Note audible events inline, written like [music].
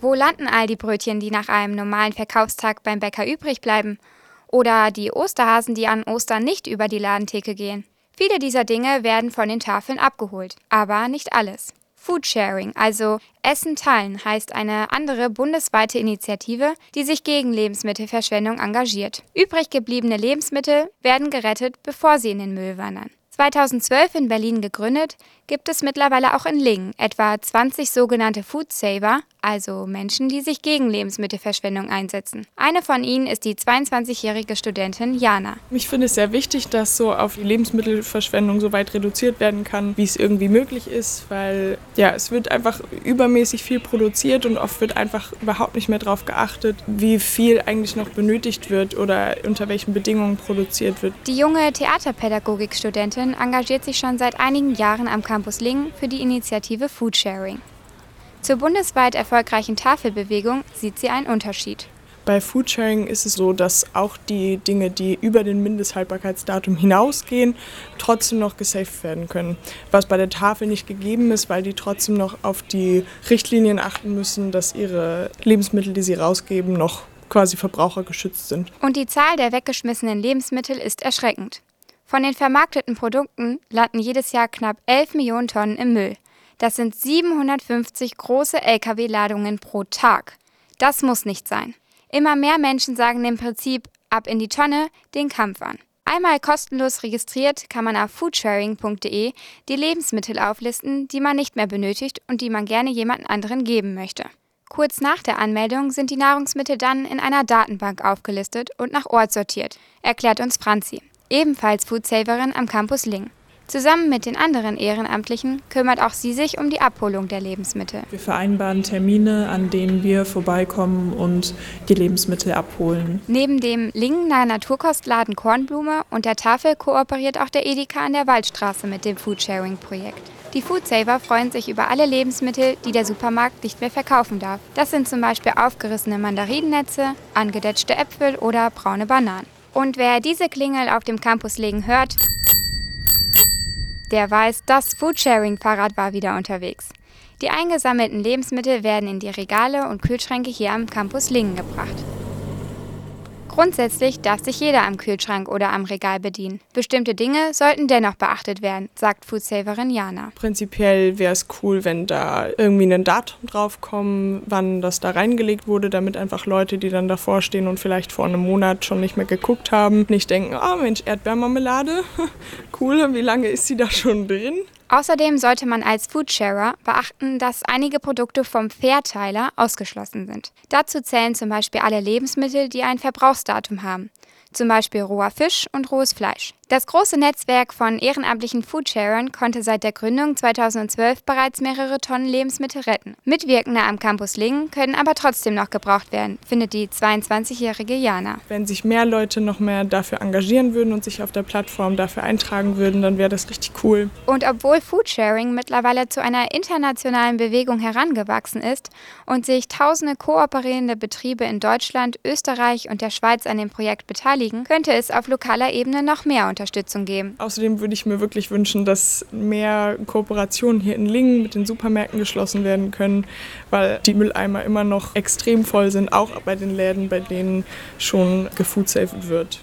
Wo landen all die Brötchen, die nach einem normalen Verkaufstag beim Bäcker übrig bleiben? Oder die Osterhasen, die an Ostern nicht über die Ladentheke gehen? Viele dieser Dinge werden von den Tafeln abgeholt, aber nicht alles. Foodsharing, also Essen teilen, heißt eine andere bundesweite Initiative, die sich gegen Lebensmittelverschwendung engagiert. Übrig gebliebene Lebensmittel werden gerettet, bevor sie in den Müll wandern. 2012 in Berlin gegründet, gibt es mittlerweile auch in Lingen etwa 20 sogenannte Food Saver, also Menschen, die sich gegen Lebensmittelverschwendung einsetzen. Eine von ihnen ist die 22-jährige Studentin Jana. Ich finde es sehr wichtig, dass so auf die Lebensmittelverschwendung so weit reduziert werden kann, wie es irgendwie möglich ist, weil ja, es wird einfach übermäßig viel produziert und oft wird einfach überhaupt nicht mehr darauf geachtet, wie viel eigentlich noch benötigt wird oder unter welchen Bedingungen produziert wird. Die junge Theaterpädagogikstudentin engagiert sich schon seit einigen Jahren am Campus Lingen für die Initiative Foodsharing. Zur bundesweit erfolgreichen Tafelbewegung sieht sie einen Unterschied. Bei Foodsharing ist es so, dass auch die Dinge, die über den Mindesthaltbarkeitsdatum hinausgehen, trotzdem noch gesaved werden können. Was bei der Tafel nicht gegeben ist, weil die trotzdem noch auf die Richtlinien achten müssen, dass ihre Lebensmittel, die sie rausgeben, noch quasi verbrauchergeschützt sind. Und die Zahl der weggeschmissenen Lebensmittel ist erschreckend. Von den vermarkteten Produkten landen jedes Jahr knapp 11 Millionen Tonnen im Müll. Das sind 750 große Lkw-Ladungen pro Tag. Das muss nicht sein. Immer mehr Menschen sagen im Prinzip ab in die Tonne den Kampf an. Einmal kostenlos registriert kann man auf foodsharing.de die Lebensmittel auflisten, die man nicht mehr benötigt und die man gerne jemand anderen geben möchte. Kurz nach der Anmeldung sind die Nahrungsmittel dann in einer Datenbank aufgelistet und nach Ort sortiert, erklärt uns Franzi, ebenfalls Foodsaverin am Campus Ling. Zusammen mit den anderen Ehrenamtlichen kümmert auch sie sich um die Abholung der Lebensmittel. Wir vereinbaren Termine, an denen wir vorbeikommen und die Lebensmittel abholen. Neben dem Lingener Naturkostladen Kornblume und der Tafel kooperiert auch der Edeka an der Waldstraße mit dem Foodsharing-Projekt. Die Foodsaver freuen sich über alle Lebensmittel, die der Supermarkt nicht mehr verkaufen darf. Das sind zum Beispiel aufgerissene Mandarinennetze, angedetschte Äpfel oder braune Bananen. Und wer diese Klingel auf dem Campus legen hört, der weiß, das Foodsharing-Fahrrad war wieder unterwegs. Die eingesammelten Lebensmittel werden in die Regale und Kühlschränke hier am Campus Lingen gebracht. Grundsätzlich darf sich jeder am Kühlschrank oder am Regal bedienen. Bestimmte Dinge sollten dennoch beachtet werden, sagt Foodsaverin Jana. Prinzipiell wäre es cool, wenn da irgendwie ein Datum draufkommt, wann das da reingelegt wurde, damit einfach Leute, die dann davor stehen und vielleicht vor einem Monat schon nicht mehr geguckt haben, nicht denken, oh Mensch, Erdbeermarmelade, [laughs] cool, wie lange ist sie da schon drin? Außerdem sollte man als Foodsharer beachten, dass einige Produkte vom Fairteiler ausgeschlossen sind. Dazu zählen zum Beispiel alle Lebensmittel, die ein Verbrauchsdatum haben, zum Beispiel roher Fisch und rohes Fleisch. Das große Netzwerk von ehrenamtlichen Foodsharern konnte seit der Gründung 2012 bereits mehrere Tonnen Lebensmittel retten. Mitwirkende am Campus Lingen können aber trotzdem noch gebraucht werden, findet die 22-jährige Jana. Wenn sich mehr Leute noch mehr dafür engagieren würden und sich auf der Plattform dafür eintragen würden, dann wäre das richtig cool. Und obwohl Foodsharing mittlerweile zu einer internationalen Bewegung herangewachsen ist und sich tausende kooperierende Betriebe in Deutschland, Österreich und der Schweiz an dem Projekt beteiligen, könnte es auf lokaler Ebene noch mehr Unterstützung geben. Außerdem würde ich mir wirklich wünschen, dass mehr Kooperationen hier in Lingen mit den Supermärkten geschlossen werden können, weil die Mülleimer immer noch extrem voll sind, auch bei den Läden, bei denen schon gefoodsaved wird.